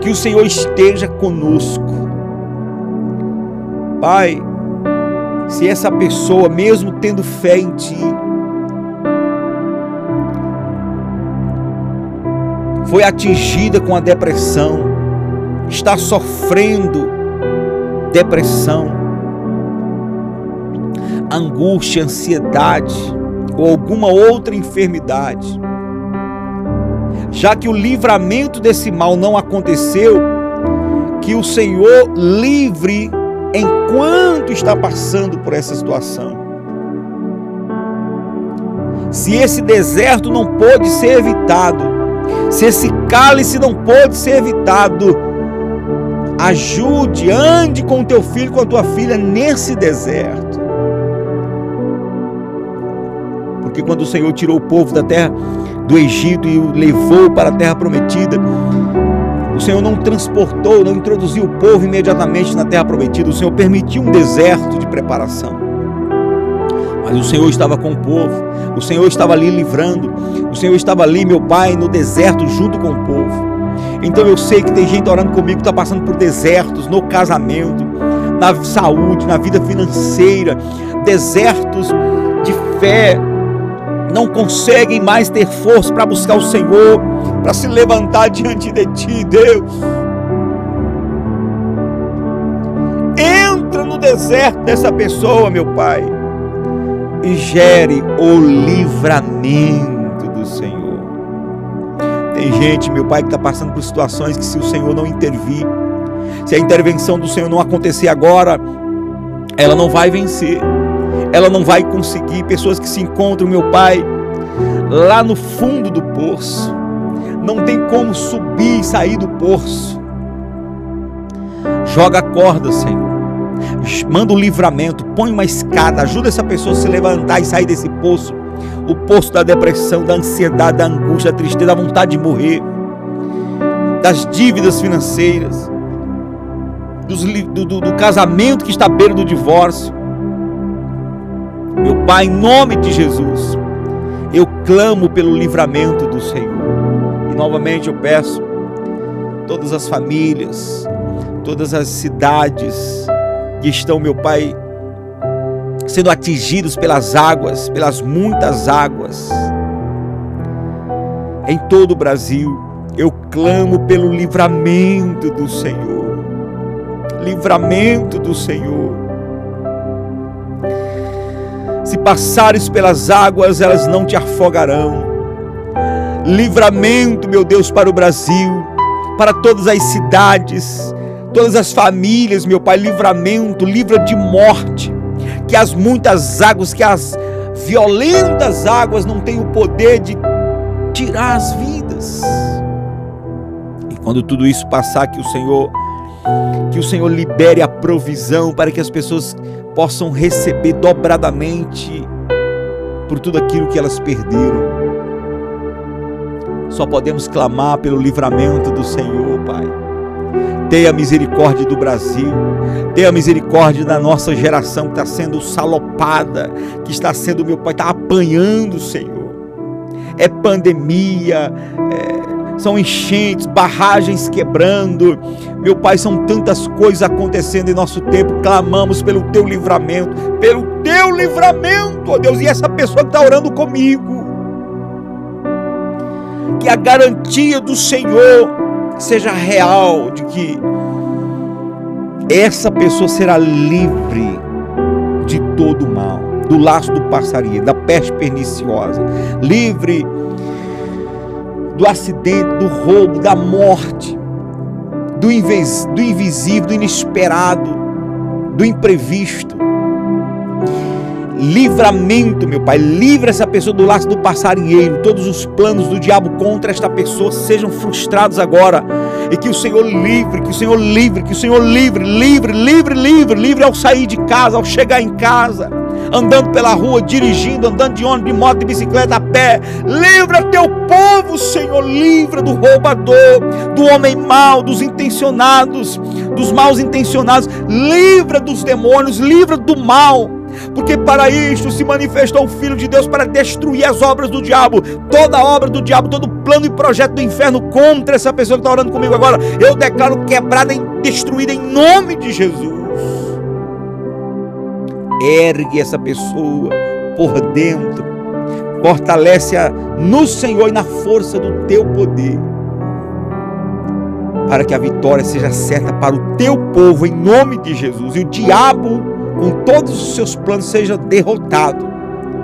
[SPEAKER 3] que o Senhor esteja conosco. Pai, se essa pessoa, mesmo tendo fé em Ti, foi atingida com a depressão, está sofrendo depressão, angústia, ansiedade ou alguma outra enfermidade, já que o livramento desse mal não aconteceu, que o Senhor livre enquanto está passando por essa situação. Se esse deserto não pôde ser evitado, se esse cálice não pôde ser evitado, ajude, ande com o teu filho, com a tua filha nesse deserto. Porque quando o Senhor tirou o povo da terra do Egito e o levou para a terra prometida, o Senhor não transportou, não introduziu o povo imediatamente na terra prometida, o Senhor permitiu um deserto de preparação. Mas o Senhor estava com o povo, o Senhor estava ali livrando, o Senhor estava ali, meu Pai, no deserto junto com o povo. Então eu sei que tem gente orando comigo que está passando por desertos no casamento, na saúde, na vida financeira, desertos de fé, não conseguem mais ter força para buscar o Senhor, para se levantar diante de Ti, Deus. Entra no deserto dessa pessoa, meu Pai, e gere o livramento do Senhor. Tem gente, meu Pai, que está passando por situações que, se o Senhor não intervir, se a intervenção do Senhor não acontecer agora, ela não vai vencer ela não vai conseguir. Pessoas que se encontram, meu Pai, lá no fundo do poço, não tem como subir e sair do poço. Joga a corda, Senhor. Manda um livramento, põe uma escada, ajuda essa pessoa a se levantar e sair desse poço. O poço da depressão, da ansiedade, da angústia, da tristeza, da vontade de morrer, das dívidas financeiras, do, do, do casamento que está beira do divórcio. Meu Pai, em nome de Jesus, eu clamo pelo livramento do Senhor. E novamente eu peço, todas as famílias, todas as cidades que estão, meu Pai, sendo atingidos pelas águas, pelas muitas águas, em todo o Brasil, eu clamo pelo livramento do Senhor. Livramento do Senhor se passares pelas águas, elas não te afogarão. Livramento, meu Deus, para o Brasil, para todas as cidades, todas as famílias, meu Pai, livramento, livra de morte. Que as muitas águas, que as violentas águas não têm o poder de tirar as vidas. E quando tudo isso passar, que o Senhor que o Senhor libere a provisão para que as pessoas possam receber dobradamente por tudo aquilo que elas perderam. Só podemos clamar pelo livramento do Senhor, Pai. Tenha misericórdia do Brasil, tenha misericórdia da nossa geração que está sendo salopada, que está sendo, meu Pai, está apanhando, Senhor. É pandemia, é são enchentes, barragens quebrando. Meu Pai, são tantas coisas acontecendo em nosso tempo. Clamamos pelo teu livramento, pelo teu livramento, ó Deus. E essa pessoa que está orando comigo, que a garantia do Senhor seja real, de que essa pessoa será livre de todo mal, do laço do passarinho, da peste perniciosa, livre do acidente, do roubo, da morte, do, invis, do invisível, do inesperado, do imprevisto. Livramento, meu Pai. Livra essa pessoa do laço do passarinheiro. Todos os planos do diabo contra esta pessoa sejam frustrados agora. E que o Senhor livre, que o Senhor livre, que o Senhor livre, livre, livre, livre, livre ao sair de casa, ao chegar em casa, andando pela rua, dirigindo, andando de ônibus, de moto, de bicicleta, a pé. Livra teu povo, Senhor. Livra do roubador, do homem mau, dos intencionados, dos maus intencionados. Livra dos demônios, livra do mal porque para isto se manifestou o Filho de Deus para destruir as obras do diabo, toda obra do diabo, todo plano e projeto do inferno contra essa pessoa que está orando comigo agora. Eu declaro quebrada e destruída em nome de Jesus. Ergue essa pessoa por dentro, fortalece-a no Senhor e na força do teu poder para que a vitória seja certa para o teu povo, em nome de Jesus. E o diabo com todos os seus planos, seja derrotado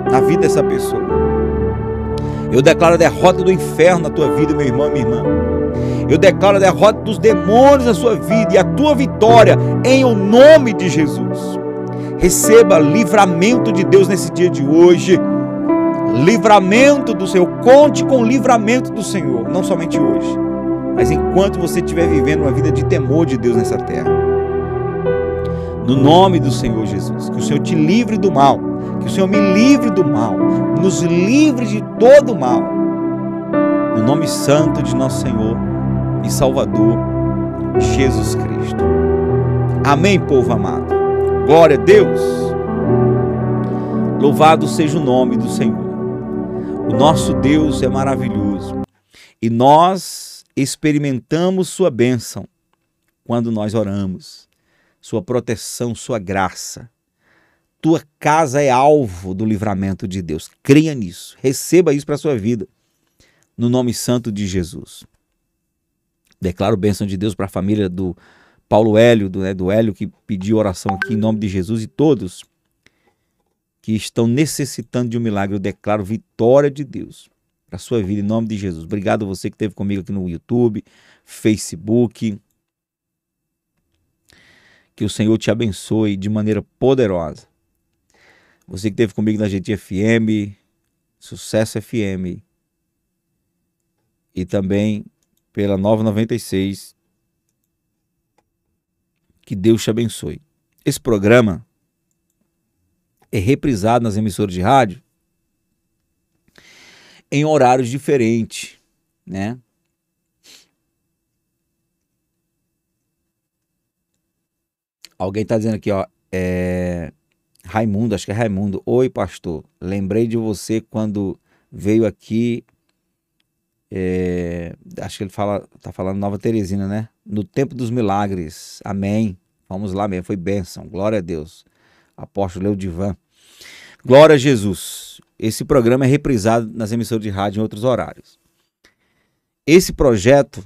[SPEAKER 3] na vida dessa pessoa. Eu declaro a derrota do inferno na tua vida, meu irmão, minha irmã. Eu declaro a derrota dos demônios na sua vida e a tua vitória em o nome de Jesus. Receba livramento de Deus nesse dia de hoje. Livramento do Senhor. Conte com o livramento do Senhor, não somente hoje, mas enquanto você estiver vivendo uma vida de temor de Deus nessa terra no nome do Senhor Jesus. Que o Senhor te livre do mal, que o Senhor me livre do mal, nos livre de todo o mal. No nome santo de nosso Senhor e Salvador Jesus Cristo. Amém, povo amado. Glória a Deus. Louvado seja o nome do Senhor. O nosso Deus é maravilhoso e nós experimentamos Sua bênção quando nós oramos sua proteção, sua graça. Tua casa é alvo do livramento de Deus. Creia nisso. Receba isso para a sua vida. No nome santo de Jesus. Declaro bênção de Deus para a família do Paulo Hélio, do, né, do Hélio que pediu oração aqui em nome de Jesus e todos que estão necessitando de um milagre. Eu declaro vitória de Deus para a sua vida em nome de Jesus. Obrigado a você que esteve comigo aqui no YouTube, Facebook, que o Senhor te abençoe de maneira poderosa. Você que esteve comigo na GT FM, Sucesso FM e também pela 996. Que Deus te abençoe. Esse programa é reprisado nas emissoras de rádio em horários diferentes, né? Alguém está dizendo aqui, ó. É... Raimundo, acho que é Raimundo. Oi, pastor. Lembrei de você quando veio aqui. É... Acho que ele fala, tá falando Nova Teresina, né? No tempo dos milagres. Amém. Vamos lá mesmo. Foi bênção. Glória a Deus. Apóstolo Leudivan. Glória a Jesus. Esse programa é reprisado nas emissoras de rádio em outros horários. Esse projeto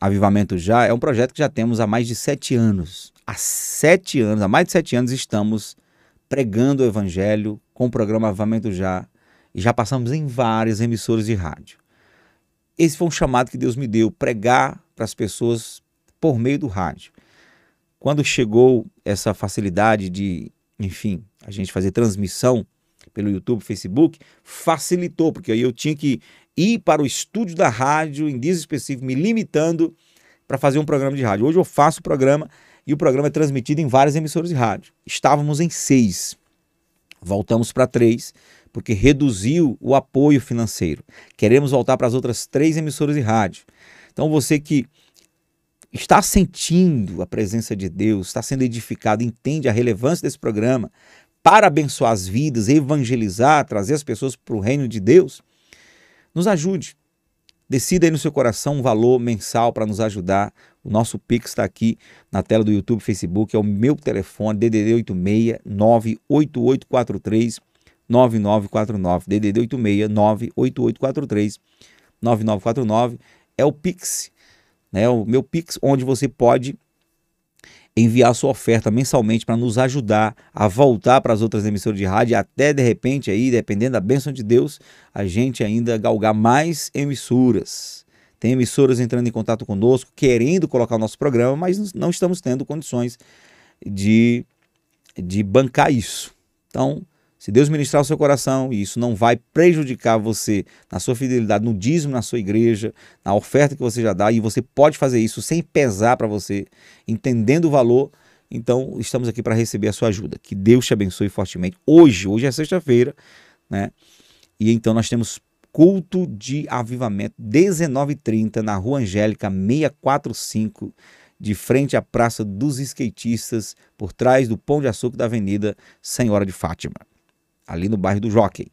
[SPEAKER 3] Avivamento Já é um projeto que já temos há mais de sete anos. Há sete anos, há mais de sete anos, estamos pregando o Evangelho com o programa Avivamento Já e já passamos em várias emissoras de rádio. Esse foi um chamado que Deus me deu, pregar para as pessoas por meio do rádio. Quando chegou essa facilidade de, enfim, a gente fazer transmissão pelo YouTube, Facebook, facilitou, porque aí eu tinha que ir para o estúdio da rádio em dias específicos, me limitando para fazer um programa de rádio. Hoje eu faço o programa e o programa é transmitido em várias emissoras de rádio. Estávamos em seis, voltamos para três, porque reduziu o apoio financeiro. Queremos voltar para as outras três emissoras de rádio. Então você que está sentindo a presença de Deus, está sendo edificado, entende a relevância desse programa para abençoar as vidas, evangelizar, trazer as pessoas para o reino de Deus, nos ajude. Decida aí no seu coração um valor mensal para nos ajudar. O nosso Pix está aqui na tela do YouTube, Facebook, é o meu telefone, DDD 86 98843 9949. DDD 86 98843 9949 é o Pix, né? O meu Pix onde você pode enviar sua oferta mensalmente para nos ajudar a voltar para as outras emissoras de rádio até de repente aí, dependendo da bênção de Deus, a gente ainda galgar mais emissoras. Tem emissoras entrando em contato conosco, querendo colocar o nosso programa, mas não estamos tendo condições de, de bancar isso. Então, se Deus ministrar o seu coração e isso não vai prejudicar você na sua fidelidade, no dízimo na sua igreja, na oferta que você já dá, e você pode fazer isso sem pesar para você, entendendo o valor, então estamos aqui para receber a sua ajuda. Que Deus te abençoe fortemente. Hoje, hoje é sexta-feira, né? E então nós temos culto de avivamento 19h30 na Rua Angélica 645 de frente à Praça dos Skatistas, por trás do Pão de Açúcar da Avenida Senhora de Fátima, ali no bairro do Jockey.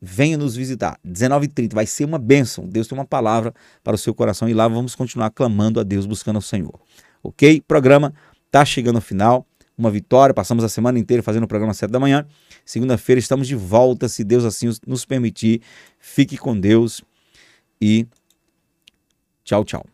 [SPEAKER 3] Venha nos visitar, 19h30, vai ser uma bênção. Deus tem uma palavra para o seu coração e lá vamos continuar clamando a Deus, buscando o Senhor. Ok? Programa está chegando ao final. Uma vitória, passamos a semana inteira fazendo o programa às 7 da manhã. Segunda-feira estamos de volta, se Deus assim nos permitir. Fique com Deus e tchau, tchau.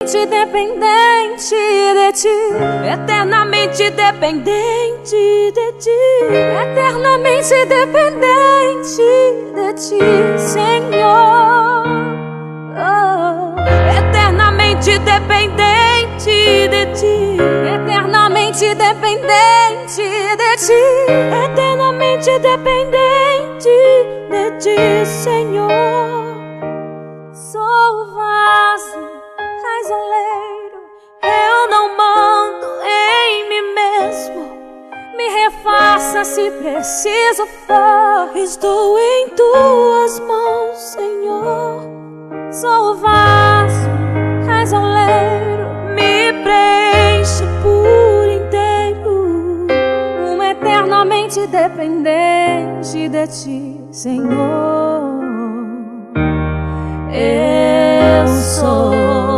[SPEAKER 5] Dependente de ti, eternamente dependente de ti, eternamente dependente de ti, Senhor. Oh, eternamente dependente de ti, eternamente dependente de ti, eternamente dependente de ti, Senhor. Sou vaso casuleiro. Eu não mando em mim mesmo. Me refaça se preciso for. Estou em tuas mãos, Senhor. Sou o vaso casuleiro. Me preenche por inteiro. Um eternamente dependente de ti, Senhor. Eu sou.